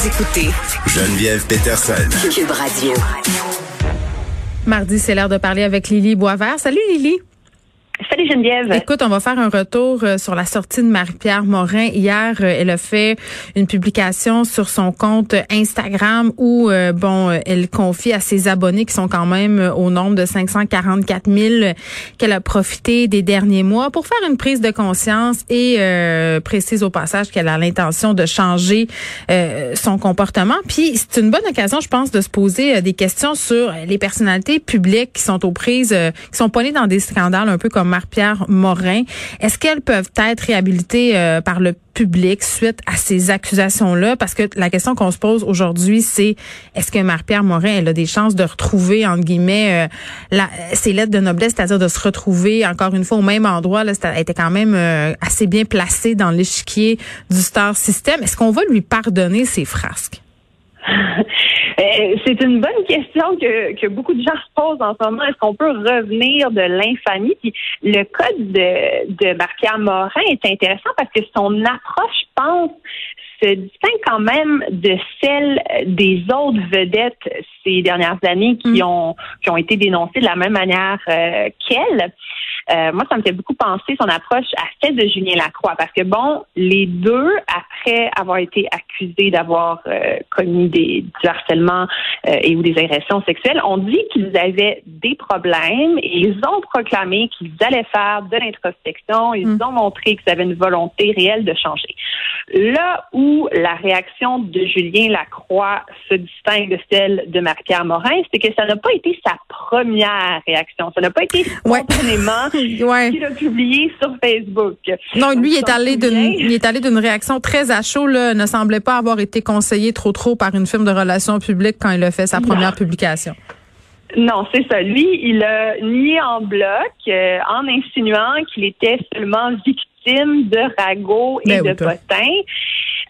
Vous écoutez Geneviève Peterson. Cube Radio. Mardi, c'est l'heure de parler avec Lily Boisvert. Salut Lily. Écoute, on va faire un retour euh, sur la sortie de Marie-Pierre Morin. Hier, euh, elle a fait une publication sur son compte Instagram où, euh, bon, elle confie à ses abonnés qui sont quand même au nombre de 544 000 qu'elle a profité des derniers mois pour faire une prise de conscience et précise au passage qu'elle a l'intention de changer son comportement. Puis, c'est une bonne occasion, je pense, de se poser des questions sur les personnalités publiques qui sont aux prises, qui sont poignées dans des scandales un peu comme Marie-Pierre Morin. Est-ce qu'elles peuvent être réhabilitées euh, par le public suite à ces accusations-là? Parce que la question qu'on se pose aujourd'hui, c'est est-ce que Marie-Pierre Morin, a des chances de retrouver, entre guillemets, euh, ses lettres de noblesse, c'est-à-dire de se retrouver encore une fois au même endroit. Là, elle était quand même euh, assez bien placée dans l'échiquier du Star System. Est-ce qu'on va lui pardonner ses frasques? Euh, c'est une bonne question que, beaucoup de gens se posent en ce moment. Est-ce qu'on peut revenir de l'infamie? Puis le cas de, de Morin est intéressant parce que son approche, pense, se distingue quand même de celle des autres vedettes ces dernières années qui mm. ont qui ont été dénoncées de la même manière euh, qu'elle. Euh, moi, ça me fait beaucoup penser son approche à celle de Julien Lacroix, parce que bon, les deux, après avoir été accusés d'avoir euh, commis des, du harcèlement euh, et ou des agressions sexuelles, ont dit qu'ils avaient des problèmes et ils ont proclamé qu'ils allaient faire de l'introspection. Ils mm. ont montré qu'ils avaient une volonté réelle de changer. Là où la réaction de Julien Lacroix se distingue de celle de Marie-Pierre Morin, c'est que ça n'a pas été sa première réaction. Ça n'a pas été spontanément ouais. qu'il a publié sur Facebook. Non, lui, il est, allé d'une, il est allé d'une réaction très à chaud, là, ne semblait pas avoir été conseillé trop trop par une firme de relations publiques quand il a fait sa première publication. Non, c'est ça. Lui, il a nié en bloc euh, en insinuant qu'il était seulement victime de ragots et ben de potins.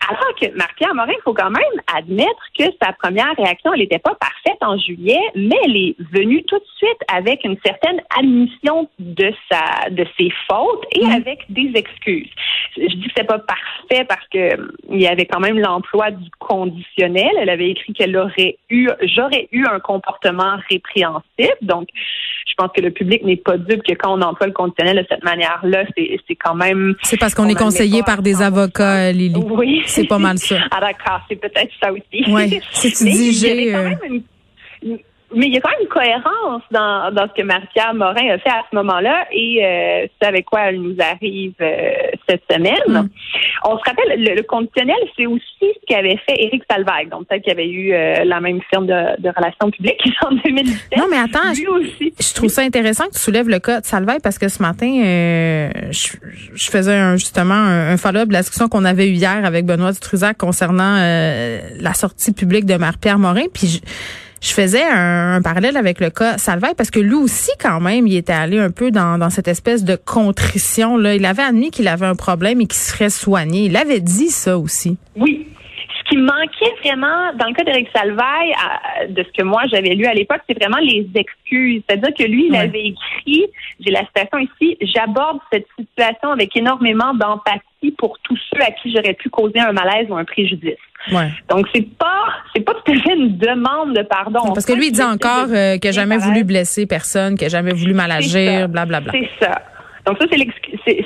Alors que Marc-Pierre Morin, il faut quand même admettre que sa première réaction, elle n'était pas parfaite en juillet, mais elle est venue tout de suite avec une certaine admission de sa, de ses fautes et mm. avec des excuses. Je dis que c'est pas parfait parce que hum, il y avait quand même l'emploi du conditionnel. Elle avait écrit qu'elle aurait eu, j'aurais eu un comportement répréhensible. Donc, je pense que le public n'est pas dupe que quand on emploie le conditionnel de cette manière-là, c'est quand même. C'est parce qu'on est conseillé par des avocats, Lily. Oui. C'est pas mal ça. ah d'accord, c'est peut-être ça aussi. Oui. Si tu dis j'ai. Euh, mais il y a quand même une cohérence dans, dans ce que Maria Morin a fait à ce moment-là et euh, c'est avec quoi elle nous arrive euh, cette semaine. On se rappelle, le, conditionnel, c'est aussi ce qu'avait fait Éric Salvaille. Donc peut-être qu'il y avait eu euh, la même firme de, de relations publiques en 2017. Non, mais attends, je, aussi. je trouve ça intéressant que tu soulèves le cas de Salvaille parce que ce matin, euh, je, je, faisais un, justement un, follow-up de la discussion qu'on avait eu hier avec Benoît Dutrisac concernant la sortie publique de Marie-Pierre Morin. Puis je, je faisais un, parallèle avec le cas Salvaille parce que lui aussi, quand même, il était allé un peu dans, dans cette espèce de contrition. Là. Il avait admis qu'il avait un problème et qu'il serait soigné. Il avait dit ça aussi. Oui. Ce qui manquait vraiment, dans le cas d'Éric Salvaille, de ce que moi j'avais lu à l'époque, c'est vraiment les excuses. C'est-à-dire que lui, il avait écrit, j'ai la citation ici, j'aborde cette situation avec énormément d'empathie pour tous ceux à qui j'aurais pu causer un malaise ou un préjudice. Donc c'est pas c'est pas tout à fait une demande de pardon. parce que lui il dit encore euh, qu'il n'a jamais voulu blesser personne, qu'il n'a jamais voulu mal agir, blablabla. C'est ça. Donc ça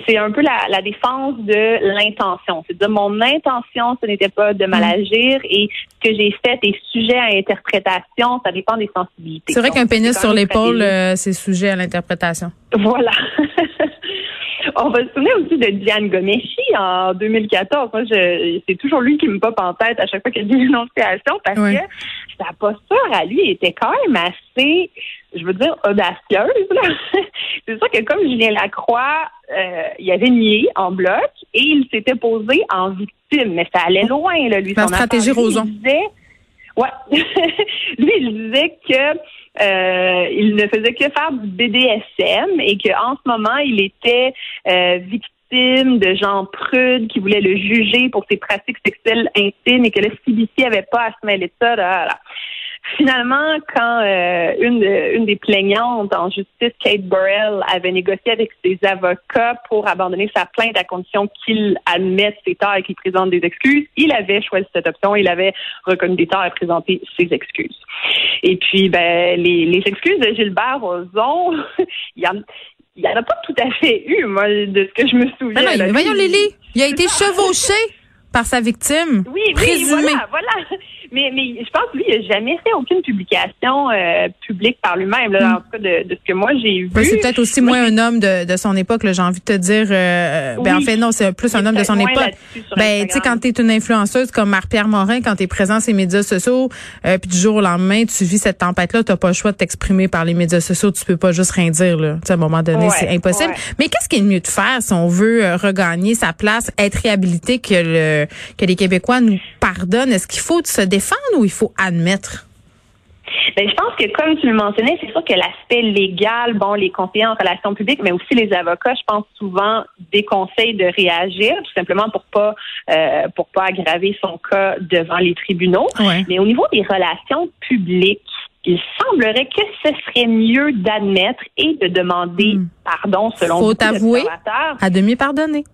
c'est un peu la, défense de l'intention. C'est de mon intention, ce n'était pas de mal agir et ce que j'ai fait est sujet à interprétation. Ça dépend des sensibilités. C'est vrai qu'un pénis sur l'épaule, euh, c'est sujet à l'interprétation. Voilà. On va se souvenir aussi de Diane Gomeshi en 2014. Moi, c'est toujours lui qui me pop en tête à chaque fois qu'il y a des parce que sa posture à lui était quand même assez, je veux dire, audacieuse. C'est sûr que comme Julien Lacroix, euh, il avait nié en bloc et il s'était posé en victime, mais ça allait loin, là, lui. La stratégie Roson. Ouais. lui, il disait que euh, il ne faisait que faire du BDSM et qu'en ce moment, il était euh, victime de gens prudes qui voulaient le juger pour ses pratiques sexuelles intimes et que le CBC avait pas à se mêler de ça. Finalement, quand euh, une, une des plaignantes en justice, Kate Burrell, avait négocié avec ses avocats pour abandonner sa plainte à condition qu'il admette ses torts et qu'il présente des excuses, il avait choisi cette option. Il avait reconnu des torts et présenté ses excuses. Et puis, ben, les, les excuses de Gilbert Rozon, il y a il n'y en a pas tout à fait eu, moi, de ce que je me souviens. Non, non, voyons, Lily, il a été chevauché par sa victime? Oui, oui, voilà, voilà. Mais, mais je pense que lui, il n'a jamais fait aucune publication euh, publique par lui-même, là, en tout cas de, de, ce que moi j'ai vu. c'est peut-être aussi moins un homme de, de son époque, j'ai envie de te dire. Euh, ben, en fait, non, c'est plus un homme de son époque. Ben, tu sais, quand tu es une influenceuse comme Marc-Pierre Morin, quand tu es présent sur les médias sociaux, euh, puis du jour au lendemain, tu vis cette tempête-là, tu n'as pas le choix de t'exprimer par les médias sociaux, tu peux pas juste rien dire. Là. à un moment donné, c'est impossible. Mais qu'est-ce qui est mieux de faire si on veut euh, regagner sa place, être réhabilité, que, le, que les Québécois nous pardonnent? Est-ce qu'il faut se défendre ou il faut admettre? Ben, je pense que, comme tu le mentionnais, c'est sûr que l'aspect légal, bon, les conseillers en relations publiques, mais aussi les avocats, je pense souvent des conseils de réagir, tout simplement pour pas euh, pour pas aggraver son cas devant les tribunaux. Mais au niveau des relations publiques, il semblerait que ce serait mieux d'admettre et de demander hmm. pardon selon Faut avouer à demi pardonner.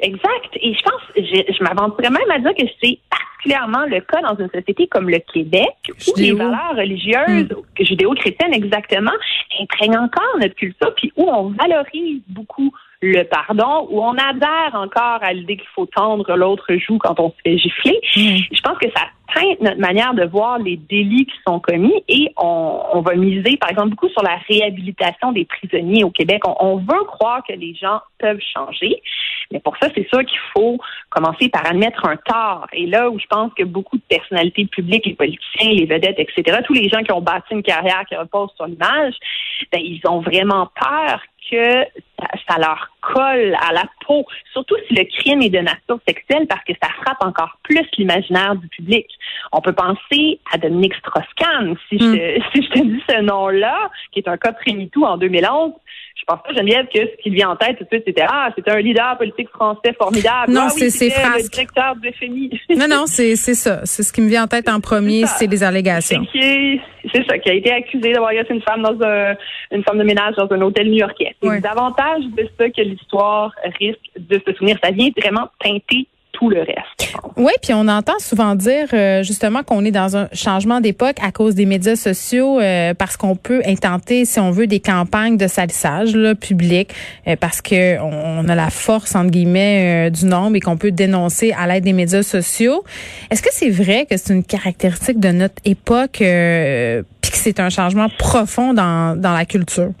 Exact. Et je pense, je, je m'aventurerais même à dire que c'est particulièrement le cas dans une société comme le Québec, où les valeurs religieuses, hmm. judéo-chrétiennes exactement, imprègnent encore notre culture, puis où on valorise beaucoup le pardon, où on adhère encore à l'idée qu'il faut tendre l'autre joue quand on se fait gifler. Hmm. Je pense que ça notre manière de voir les délits qui sont commis et on, va miser, par exemple, beaucoup sur la réhabilitation des prisonniers au Québec. On, on veut croire que les gens peuvent changer, mais pour ça, c'est sûr qu'il faut commencer par admettre un tort. Et là où je pense que beaucoup de personnalités publiques, les politiciens, les vedettes, etc., tous les gens qui ont bâti une carrière qui repose sur l'image, ben, ils ont vraiment peur que ça, leur colle à la peau, surtout si le crime est de nature sexuelle, parce que ça frappe encore plus l'imaginaire du public. On peut penser à Dominique Strauss-Kahn, si, je, hmm. si je te dis ce nom-là, qui est un cas de en 2011, je pense pas, Geneviève, que ce qui vient en tête tout de suite, c'était Ah, c'était un leader politique français formidable. Non, ah c'est c'est le directeur de FMI. non, non, c'est ça. C'est ce qui me vient en tête en premier, c'est des allégations. C'est ça, qui a été accusé d'avoir agressé une femme dans un, une femme de ménage dans un hôtel new-yorkais. C'est davantage de ça que l'histoire risque de se souvenir. Ça vient vraiment teinter Oui, puis on entend souvent dire euh, justement qu'on est dans un changement d'époque à cause des médias sociaux euh, parce qu'on peut intenter, si on veut, des campagnes de salissage là, public euh, parce que on, a la force entre guillemets du nombre et qu'on peut dénoncer à l'aide des médias sociaux. Est-ce que c'est vrai que c'est une caractéristique de notre époque puis que c'est un changement profond dans, dans la culture?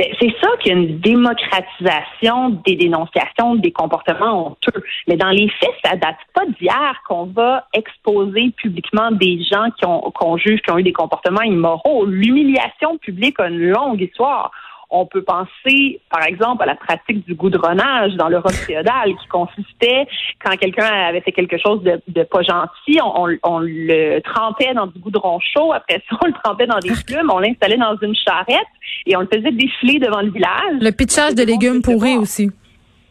Ben, c'est ça qu'il y a une démocratisation des dénonciations des comportements honteux. Mais dans les faits, ça date pas d'hier qu'on va exposer publiquement des gens qui ont qu'on juge qui ont eu des comportements immoraux. L'humiliation publique a une longue histoire. On peut penser, par exemple, à la pratique du goudronnage dans l'Europe féodale, qui consistait, quand quelqu'un avait fait quelque chose de, de pas gentil, on, on, le trempait dans du goudron chaud, après ça, on le trempait dans des plumes, on l'installait dans une charrette et on le faisait défiler devant le village. Le pitchage de légumes pourris aussi.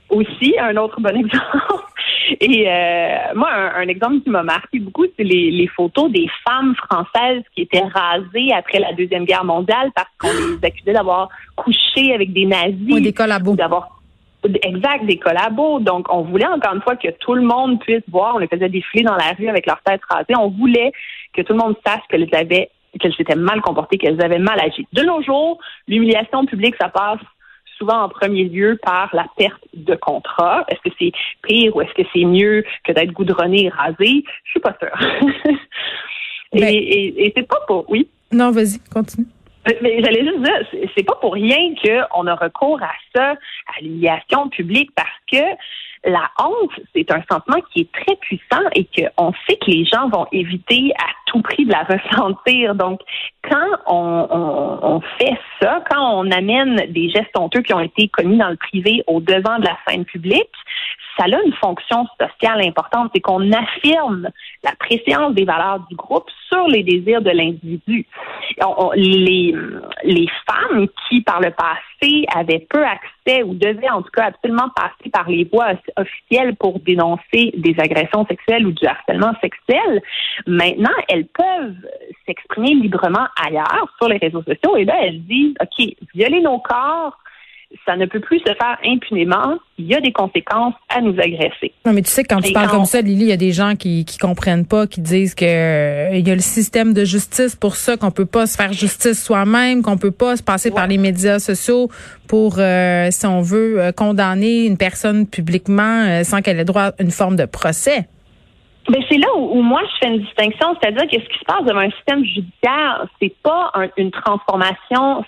Aussi, un autre bon exemple. Et euh, moi, un, exemple qui m'a marqué beaucoup, c'est les, les, photos des femmes françaises qui étaient rasées après la Deuxième Guerre mondiale parce qu'on les accusait d'avoir couché avec des nazis. Ou des collabos. D'avoir Exact, des collabos. Donc, on voulait encore une fois que tout le monde puisse voir. On les faisait défiler dans la rue avec leur tête rasée. On voulait que tout le monde sache qu'elles avaient, qu'elles s'étaient mal comportées, qu'elles avaient mal agi. De nos jours, l'humiliation publique, ça passe souvent en premier lieu par la perte de contrat. Est-ce que c'est pire ou est-ce que c'est mieux que d'être goudronné et rasé? Je suis pas sûre. et, ben et, c'est pas pour... Oui? Non, vas-y, continue. Euh, mais j'allais juste dire, c'est pas pour rien qu'on a recours à ça, à l'humiliation publique, parce que la honte, c'est un sentiment qui est très puissant et qu'on sait que les gens vont éviter à tout prix de la ressentir. Donc, quand on, on, on, fait ça, quand on amène des gestes honteux qui ont été commis dans le privé au devant de la scène publique, ça a une fonction sociale importante, c'est qu'on affirme la préséance des valeurs du groupe sur les désirs de l'individu. Les, les femmes qui, par le passé, avaient peu accès ou devaient en tout cas absolument passer par les voies officielles pour dénoncer des agressions sexuelles ou du harcèlement sexuel, maintenant, elles peuvent s'exprimer librement ailleurs sur les réseaux sociaux. Et là, elles disent, OK, violer nos corps, ça ne peut plus se faire impunément. Il y a des conséquences à nous agresser. Non, mais tu sais, quand tu parles comme ça, Lily, il y a des gens qui qui comprennent pas, qui disent que euh, il y a le système de justice pour ça, qu'on peut pas se faire justice soi-même, qu'on peut pas se passer par les médias sociaux pour, euh, si on veut, euh, condamner une personne publiquement sans qu'elle ait droit à une forme de procès. Ben c'est là où, moi je fais une distinction, c'est-à-dire que ce qui se passe devant un système judiciaire, c'est pas une transformation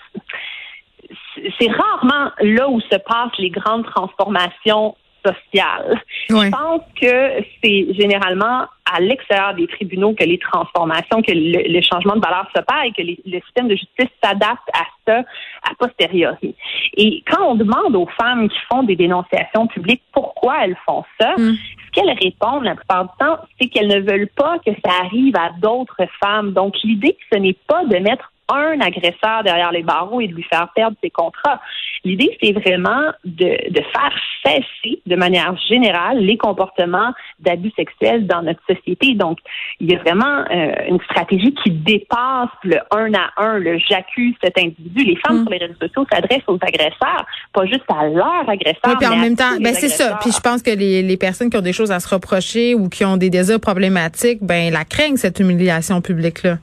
c'est rarement là où se passent les grandes transformations sociales. Je pense que c'est généralement à l'extérieur des tribunaux que les transformations, que le, changement de valeur se passe et que le système de justice s'adapte à ça a posteriori. Et quand on demande aux femmes qui font des dénonciations publiques pourquoi elles font ça, mm. ce qu'elles répondent la plupart du temps, c'est qu'elles ne veulent pas que ça arrive à d'autres femmes. Donc l'idée, ce n'est pas de mettre un agresseur derrière les barreaux et de lui faire perdre ses contrats. L'idée, c'est vraiment de, faire cesser de manière générale les comportements d'abus sexuels dans notre société. Donc, il y a vraiment euh, une stratégie qui dépasse le un à un, le j'accuse cet individu. Les femmes mm. sur les réseaux sociaux s'adressent aux agresseurs, pas juste à leur agresseur. Oui, puis en même temps, ben c'est ça. Puis je pense que les, les personnes qui ont des choses à se reprocher ou qui ont des désirs problématiques, ben la craignent cette humiliation publique là.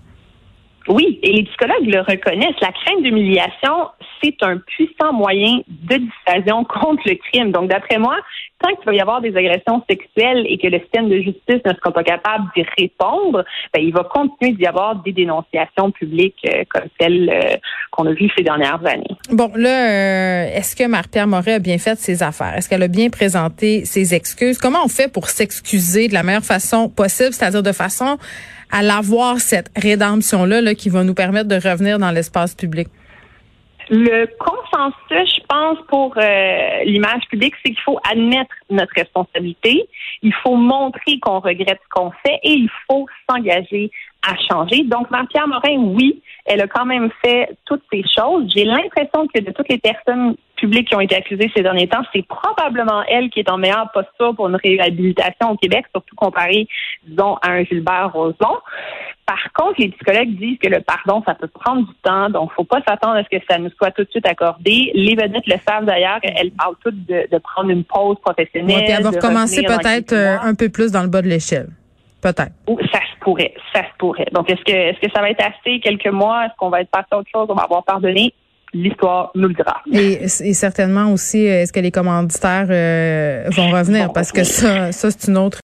Oui, et les psychologues le reconnaissent. La crainte d'humiliation, c'est un puissant moyen de dissuasion contre le crime. Donc, d'après moi, tant qu'il va y avoir des agressions sexuelles et que le système de justice ne sera pas capable d'y répondre, ben, il va continuer d'y avoir des dénonciations publiques euh, comme celles euh, qu'on a vues ces dernières années. Bon, là, euh, est-ce que Marie-Pierre Moret a bien fait ses affaires? Est-ce qu'elle a bien présenté ses excuses? Comment on fait pour s'excuser de la meilleure façon possible, c'est-à-dire de façon à l'avoir cette rédemption-là là, qui va nous permettre de revenir dans l'espace public? Le consensus, je pense, pour euh, l'image publique, c'est qu'il faut admettre notre responsabilité, il faut montrer qu'on regrette ce qu'on fait et il faut s'engager à changer. Donc, Marie-Pierre Morin, oui, elle a quand même fait toutes ces choses. J'ai l'impression que de toutes les personnes publiques qui ont été accusées ces derniers temps, c'est probablement elle qui est en meilleure posture pour une réhabilitation au Québec, surtout comparé, disons, à un Gilbert Rozon. Par contre, les psychologues disent que le pardon, ça peut prendre du temps, donc faut pas s'attendre à ce que ça nous soit tout de suite accordé. Les vedettes le savent d'ailleurs, elles parlent toutes de, prendre une pause professionnelle. Ouais, puis recommencer peut-être euh, un peu plus dans le bas de l'échelle. Peut-être. Ça se pourrait, ça se pourrait. Donc, est-ce que, est-ce que ça va être assez quelques mois? Est-ce qu'on va être passé à autre chose? On va avoir pardonné? L'histoire nous le dira. Et, et certainement aussi, est-ce que les commanditaires euh, vont revenir? Parce que ça, ça c'est une autre